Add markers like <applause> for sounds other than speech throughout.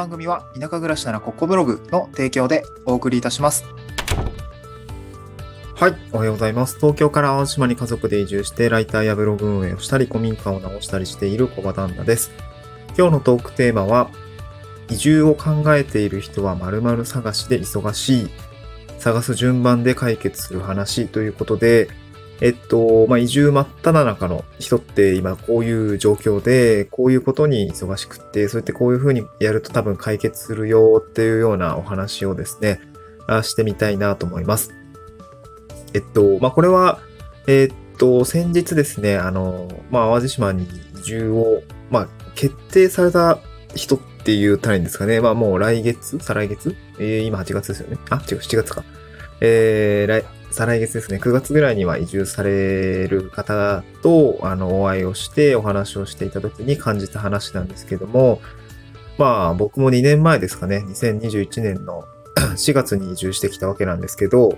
番組は田舎暮らしならここブログの提供でお送りいたします。はい。おはようございます。東京から淡島に家族で移住して、ライターやブログ運営をしたり、古民家を直したりしている小場旦那です。今日のトークテーマは、移住を考えている人は〇〇探しで忙しい。探す順番で解決する話ということで、えっと、まあ、移住真っ只中の人って今こういう状況で、こういうことに忙しくって、そうやってこういうふうにやると多分解決するよっていうようなお話をですね、してみたいなと思います。えっと、まあ、これは、えっと、先日ですね、あの、まあ、淡路島に移住を、まあ、決定された人っていう単位ですかね。まあ、もう来月再来月？えー、今8月ですよね。あ、違う、7月か。えー、来、再来月ですね。9月ぐらいには移住される方と、あの、お会いをしてお話をしていた時に感じた話なんですけども、まあ、僕も2年前ですかね。2021年の <clears throat> 4月に移住してきたわけなんですけど、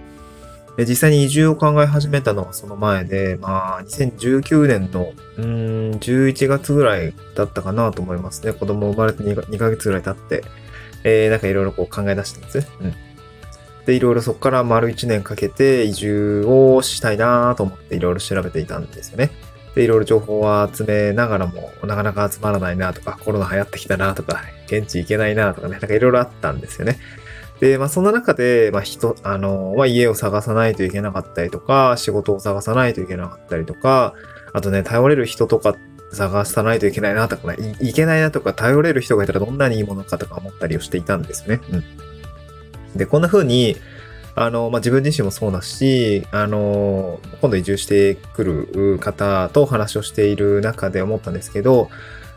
実際に移住を考え始めたのはその前で、まあ、2019年の、うん、11月ぐらいだったかなと思いますね。子供生まれて 2, ヶ月ぐらい経って、えー、なんかいろいろこう考え出してますね。うん。で、いろいろそこから丸1年かけて移住をしたいなと思っていろいろ調べていたんですよね。で、いろいろ情報を集めながらも、なかなか集まらないなとか、コロナ流行ってきたなとか、現地行けないなとかね、なんかいろいろあったんですよね。で、まあそんな中で、まあ人、あの、まあ家を探さないといけなかったりとか、仕事を探さないといけなかったりとか、あとね、頼れる人とか探さないといけないなとかね、いいけないなとか、頼れる人がいたらどんなにいいものかとか思ったりをしていたんですよね。うん。で、こんな風に、あの、まあ、自分自身もそうだし、あの、今度移住してくる方とお話をしている中で思ったんですけど、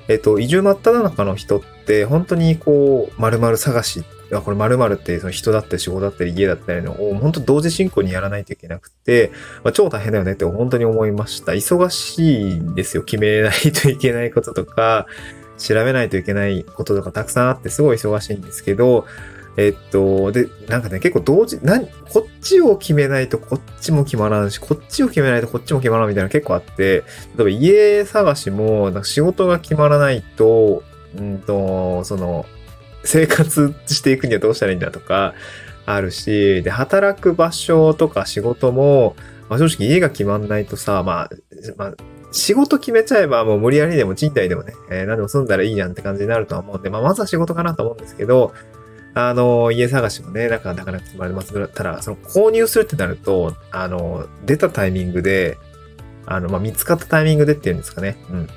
えっと、移住真っ只中の人って、本当にこう、〇〇探し、これ〇〇ってその人だったり仕事だったり家だったりのを本当同時進行にやらないといけなくて、まあ、超大変だよねって本当に思いました。忙しいんですよ。決めないといけないこととか、調べないといけないこととかたくさんあってすごい忙しいんですけど、えっと、で、なんかね、結構同時、なこっちを決めないとこっちも決まらんし、こっちを決めないとこっちも決まらんみたいな結構あって、例えば家探しも、なんか仕事が決まらないと、うんと、その、生活していくにはどうしたらいいんだとか、あるし、で、働く場所とか仕事も、まあ、正直家が決まんないとさ、まあ、まあ、仕事決めちゃえばもう無理やりでも賃貸でもね、えー、何でも住んだらいいやんって感じになるとは思うんで、まあ、まずは仕事かなと思うんですけど、あの、家探しもね、なかなかなか決まります。ただ、その購入するってなると、あの、出たタイミングで、あの、まあ、見つかったタイミングでっていうんですかね。うん。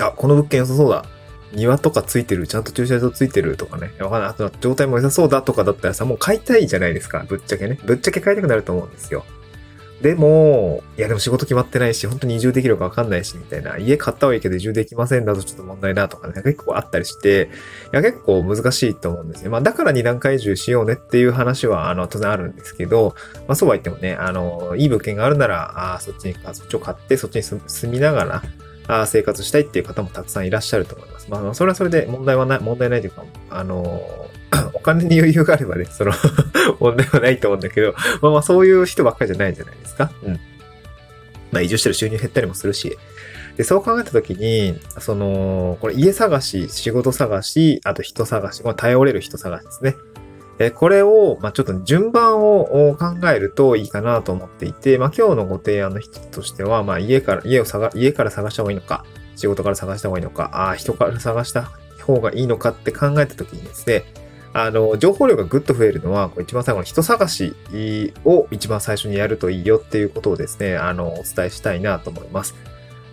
あ、この物件良さそうだ。庭とかついてる、ちゃんと駐車場ついてるとかね、わかんない。あと状態も良さそうだとかだったらさ、もう買いたいじゃないですか。ぶっちゃけね。ぶっちゃけ買いたくなると思うんですよ。でも、いやでも仕事決まってないし、本当に移住できるかわかんないし、みたいな。家買ったはいいけど移住できませんだとちょっと問題だとかね、結構あったりして、いや結構難しいと思うんですね。まあだから二段階移住しようねっていう話は、あの、当然あるんですけど、まあそうは言ってもね、あの、いい物件があるなら、あそっちに、そっちを買って、そっちに住みながら、あ生活したいっていう方もたくさんいらっしゃると思います。まあ、それはそれで問題はない、問題ないというか、あの、お金に余裕があればね、その <laughs> 問題はないと思うんだけど、まあまあそういう人ばっかりじゃないじゃないですか。うん。まあ移住してる収入減ったりもするし。で、そう考えたときに、その、これ家探し、仕事探し、あと人探し、これ頼れる人探しですね。えこれを、まあ、ちょっと順番を考えるといいかなと思っていて、まあ、今日のご提案の一つとしては、まあ、家から、家を探、家から探した方がいいのか、仕事から探した方がいいのか、あ人から探した方がいいのかって考えたときにですね、あの、情報量がぐっと増えるのは、これ一番最後の人探しを一番最初にやるといいよっていうことをですね、あの、お伝えしたいなと思います。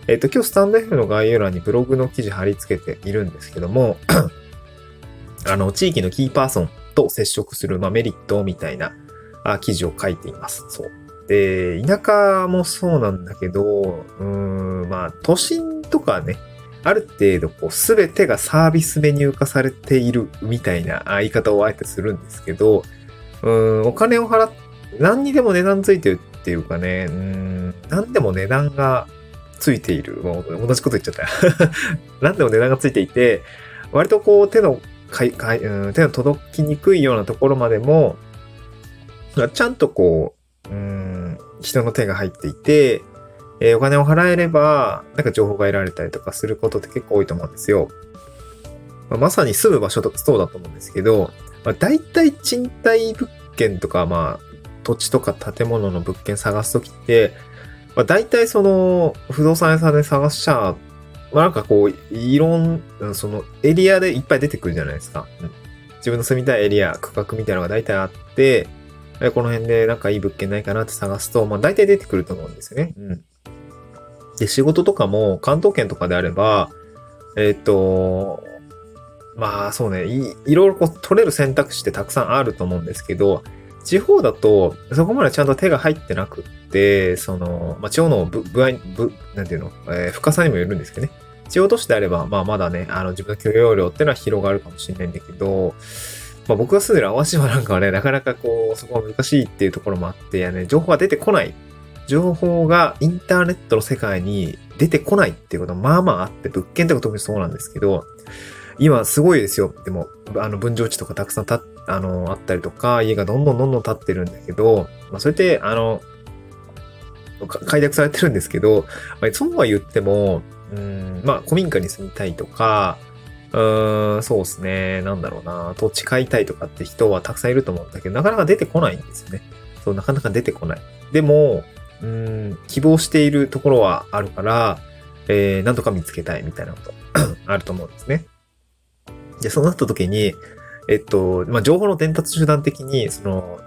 えっ、と、今日スタンド F の概要欄にブログの記事貼り付けているんですけども、<clears throat> あの、地域のキーパーソンと接触する、まあ、メリットみたいなあ記事を書いています。そう。で、田舎もそうなんだけど、うん、まあ、都心とかね、ある程度、こう、すべてがサービスメニュー化されているみたいな言い方をあえてするんですけど、うん、お金を払って、何にでも値段ついてるっていうかね、うん、何でも値段がついている。もう同じこと言っちゃった。<laughs> 何でも値段がついていて、割とこう手のかいかい、うん、手の届きにくいようなところまでも、ちゃんとこう、うん、人の手が入っていて、えー、お金を払えれば、なんか情報が得られたりとかすることって結構多いと思うんですよ。まあ、まさに住む場所とかそうだと思うんですけど、まあ、大体賃貸物件とか、まあ、土地とか建物の物件探すときって、まあ、大体その、不動産屋さんで探しちゃ、まあ、なんかこう、いろん、そのエリアでいっぱい出てくるじゃないですか。うん、自分の住みたいエリア、区画みたいなのが大体あって、この辺でなんかいい物件ないかなって探すと、まあ大体出てくると思うんですよね。うん。で、仕事とかも関東圏とかであれば、えっ、ー、と、まあそうねい、いろいろこう取れる選択肢ってたくさんあると思うんですけど、地方だとそこまでちゃんと手が入ってなくって、その、まあ地方の部、部合、部、なんていうの、えー、深さにもよるんですけどね。地方都市であれば、まあまだね、あの自分の許容量っていうのは広がるかもしれないんだけど、まあ僕が住んでる淡島なんかはね、なかなかこう、そこは難しいっていうところもあって、ね、情報が出てこない。情報がインターネットの世界に出てこないっていうことはまあまああって、物件とか特にそうなんですけど、今すごいですよ。でも、あの、分譲地とかたくさんた、あの、あったりとか、家がどんどんどんどん建ってるんだけど、まあ、それって、あの、開拓されてるんですけど、まあ、そうは言っても、うん、まあ、古民家に住みたいとか、うーん、そうですね。なんだろうな。土地買いたいとかって人はたくさんいると思うんだけど、なかなか出てこないんですよね。そう、なかなか出てこない。でも、うん、希望しているところはあるから、えー、なんとか見つけたいみたいなこと <clears throat> あると思うんですね。で、そうなった時に、えっと、まあ、情報の伝達手段的に、その、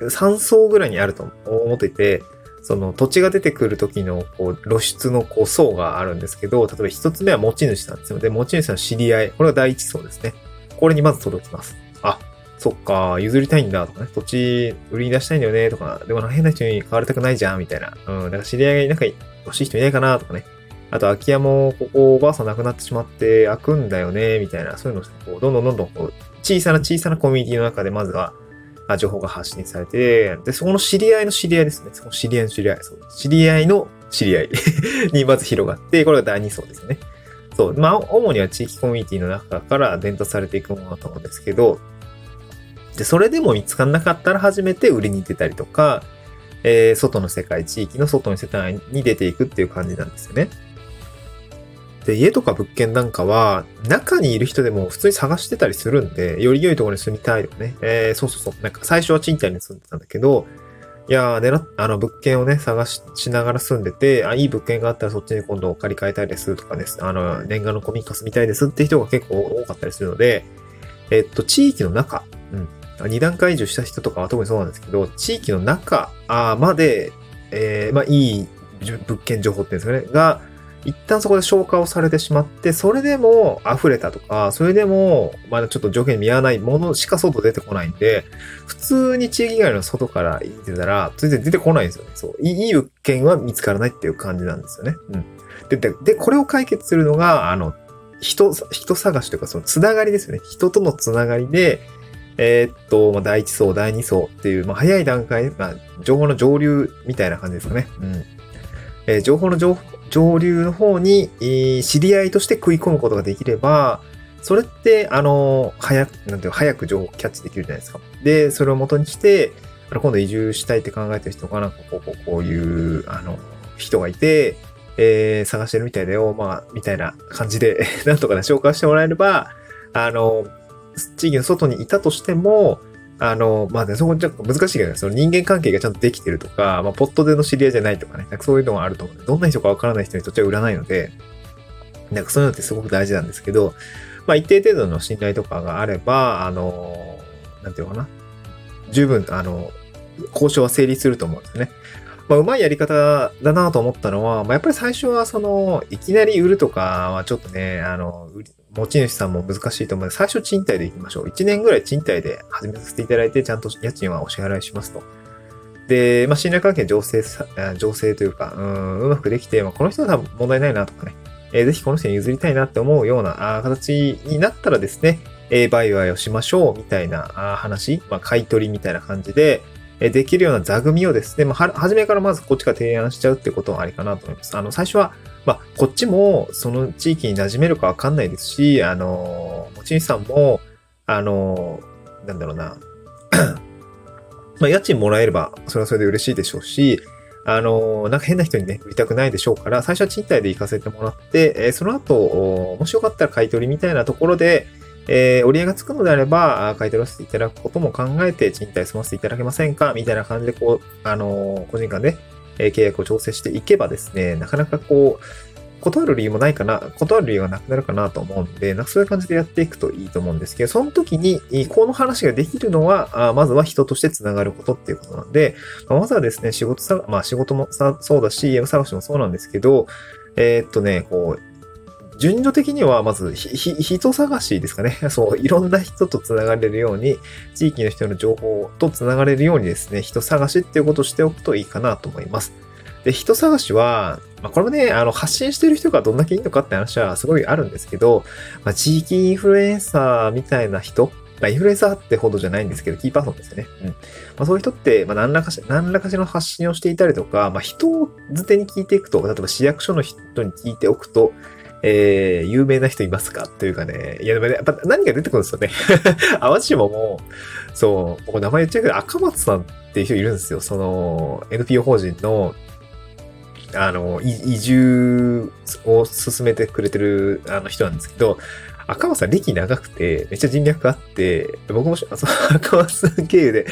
3層ぐらいにあると思ってて、その土地が出てくる時のこう露出のこう層があるんですけど、例えば一つ目は持ち主なんですよ。で、持ち主の知り合い。これが第一層ですね。これにまず届きます。そっか、譲りたいんだとかね、土地売りに出したいんだよねとか、でも変な人に買われたくないじゃんみたいな。うん、だから知り合いがなんか欲しい人いないかなとかね。あと空き家もここおばあさん亡くなってしまって開くんだよねみたいな、そういうのをこうどんどんどんどんこう小さな小さなコミュニティの中でまずは情報が発信されて、で、そこの知り合いの知り合いですね。その知り合いの知り合い。そう知り合いの知り合い <laughs> にまず広がって、これが第2層ですね。そう。まあ、主には地域コミュニティの中から伝達されていくものだと思うんですけど、で、それでも見つからなかったら初めて売りに出たりとか、えー、外の世界、地域の外の世界に出ていくっていう感じなんですよね。で、家とか物件なんかは、中にいる人でも普通に探してたりするんで、より良いところに住みたいとかね。えー、そうそうそう。なんか最初は賃貸に住んでたんだけど、いやー、狙あの、物件をね、探ししながら住んでて、あ、いい物件があったらそっちに今度借り換えたいですとかね、あの、念願の古民家住みたいですって人が結構多かったりするので、えっと、地域の中、うん。二段階以上した人とかは特にそうなんですけど、地域の中まで、えー、まあ、いい物件情報っていうんですかね、が、一旦そこで消化をされてしまって、それでも溢れたとか、それでもまだちょっと条件見合わないものしか外出てこないんで、普通に地域外の外から行ってたら、全然出てこないんですよね。そう。いい物件は見つからないっていう感じなんですよね。うん。で、で、でこれを解決するのが、あの、人、人探しというか、そのつながりですよね。人とのつながりで、えー、っと、まあ、第一層、第二層っていう、まあ、早い段階、まあ、情報の上流みたいな感じですかね。うん。えー、情報の上上流の方に、えー、知り合いとして食い込むことができれば、それって、あの、早く、なんていう早く情報をキャッチできるじゃないですか。で、それを元にして、あの今度移住したいって考えてる人が、なんかこう、こうこういう、あの、人がいて、えー、探してるみたいだよ、まあ、みたいな感じで <laughs> なんとかね、紹介してもらえれば、あの、地域の外にいたとしても、あの、まあね、そこちょっと難しいけどね、その人間関係がちゃんとできてるとか、まあ、ポットでの知り合いじゃないとかね、なんかそういうのがあると思う、どんな人かわからない人にとっては売らないので、なんかそういうのってすごく大事なんですけど、まあ、一定程度の信頼とかがあれば、あの、なんていうのかな、十分、あの、交渉は成立すると思うんですね。まあ、うまいやり方だなと思ったのは、まあ、やっぱり最初は、その、いきなり売るとかはちょっとね、あの、持ち主さんも難しいと思うので、最初賃貸で行きましょう。1年ぐらい賃貸で始めさせていただいて、ちゃんと家賃はお支払いしますと。で、まあ、信頼関係醸成さ、醸成というか、うん、うまくできて、まあ、この人は多分問題ないなとかね、えー、ぜひこの人に譲りたいなって思うようなあ形になったらですね、えー、売買をしましょうみたいなあ話、まあ、買い取りみたいな感じで、えできるような座組をですね、まあ、は、初めからまずこっちから提案しちゃうってことはありかなと思います。あの、最初は、まあ、こっちもその地域に馴染めるかわかんないですし、あの、持ち主さんも、あの、なんだろうな、<coughs> まあ、家賃もらえれば、それはそれで嬉しいでしょうし、あの、なんか変な人にね、売りたくないでしょうから、最初は賃貸で行かせてもらって、えその後、もしよかったら買い取りみたいなところで、えー、折り合いがつくのであれば、買い取らせていただくことも考えて、賃貸済ませていただけませんか？みたいな感じで、こう、あの個人間で、え契約を調整していけばですね、なかなかこう、断る理由もないかな、断る理由がなくなるかなと思うんで、なんかそういう感じでやっていくといいと思うんですけど、その時に、この話ができるのは、まずは人として繋がることっていうことなんで、まずはですね、仕事さ、まあ仕事もそうだし、家探しもそうなんですけど、えー、っとね、こう、順序的には、まず、ひ、ひ人探しですかね。<laughs> そう、いろんな人と繋がれるように、地域の人の情報と繋がれるようにですね、人探しっていうことをしておくといいかなと思います。で、人探しは、まあ、これもね、あの、発信してる人がどんだけいいのかって話はすごいあるんですけど、まあ、地域インフルエンサーみたいな人、まあ、インフルエンサーってほどじゃないんですけど、キーパーソンですよね。うん。まあ、そういう人って、まあ、何らかし、何らかしの発信をしていたりとか、まあ、人をづてに聞いていくと、例えば市役所の人に聞いておくと、えー、有名な人いますか？というかね、いやでもね、やっぱ何が出てくるんですよね？<laughs> 淡路島も、そう、僕名前言っちゃうけど、赤松さんっていう人いるんですよ。その、NPO 法人の、あの、移住を進めてくれてるあの人なんですけど、赤松さん歴長くて、めっちゃ人脈あって、僕も <laughs> その赤松さん経由で、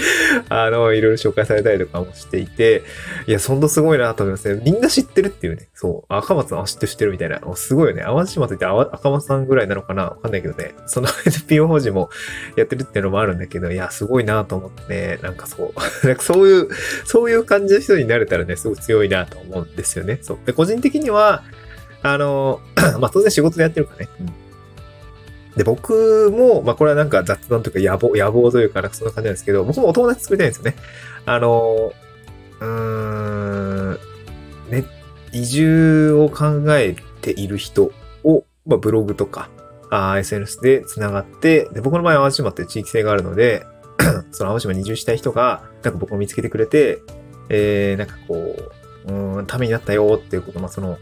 あの、いろいろ紹介されたりとかもしていて、いや、そんなすごいなと思いますね。みんな知ってるっていうね。そう。赤松さん知ってる知ってるみたいな。すごいよね。淡路島といって赤松さんぐらいなのかな？わかんないけどね。その NPO 法人もやってるっていうのもあるんだけど、いや、すごいなと思ってね。なんかそう。<laughs> なんかそういう、そういう感じの人になれたらね、すごく強いなと思うんですよね。そう。で、個人的には、あの、<clears throat> まあ、当然仕事でやってるからね。うんで、僕も、まあ、これはなんか雑談とか野望、野望というか、なんかそんな感じなんですけど、僕もお友達作りたいんですよね。あの、うーん、ね、移住を考えている人を、まあ、ブログとか、SNS で繋がって、で、僕の場合淡路島って地域性があるので、<clears throat> その淡路島に移住したい人が、なんか僕を見つけてくれて、えー、なんかこう、うん、ためになったよっていうこと、まあ、その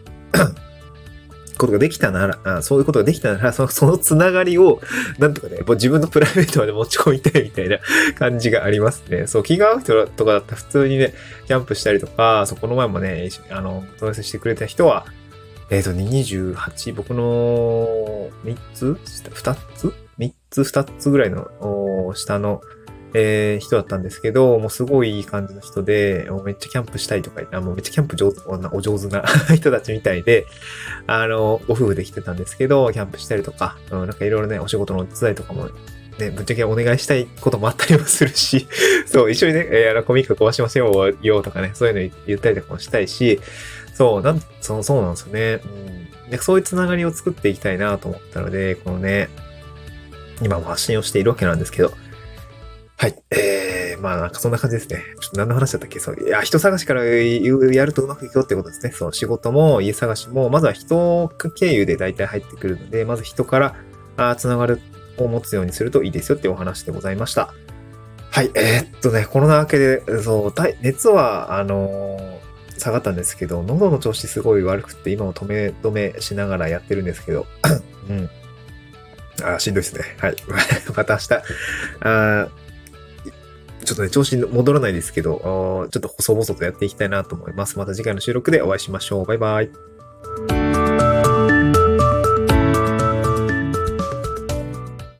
ことができたなら、あそういうことができたなら、そのそのつながりを、なんとかね、もう自分のプライベートまで持ち込みたいみたいな <laughs> 感じがありますね。そう、気が合う人とかだったら普通にね、キャンプしたりとか、そこの前もね、あの、問い合してくれた人は、えっ、ー、と、28、僕の3つ ?2 つ ?3 つ、2つ？ぐらいの下のえー、人だったんですけど、もうすごいいい感じの人で、めっちゃキャンプしたいとか言って、あもうめっちゃキャンプ上手、お上手な <laughs> 人たちみたいで、あの、ご夫婦で来てたんですけど、キャンプしたりとか、うん、なんかいろいろね、お仕事のお手伝いとかもね、ぶっちゃけお願いしたいこともあったりもするし、<laughs> そう、一緒にね、えー、あの、コミック壊しませんよ、とかね、そういうの言ったりとかもしたいし、そう、なん、そう、そうなんですよね。うん。で、そういうつながりを作っていきたいなと思ったので、このね、今も発信をしているわけなんですけど、はい。えー、まあなんかそんな感じですね。ちょっと何の話だったっけ？そう。いや、人探しからやるとうまくいくよってことですね。そう、仕事も家探しも、まずは人経由で大体入ってくるので、まず人からあつながるを持つようにするといいですよってお話でございました。はい。えー、っとね、コロナ明けで、そう、熱は、あのー、下がったんですけど、喉の調子すごい悪くって、今も止め止めしながらやってるんですけど、うん。あしんどいですね。はい。<laughs> また明日、あちょっとね、調子に戻らないですけど、ちょっと細々とやっていきたいなと思います。また次回の収録でお会いしましょう。バイバイ。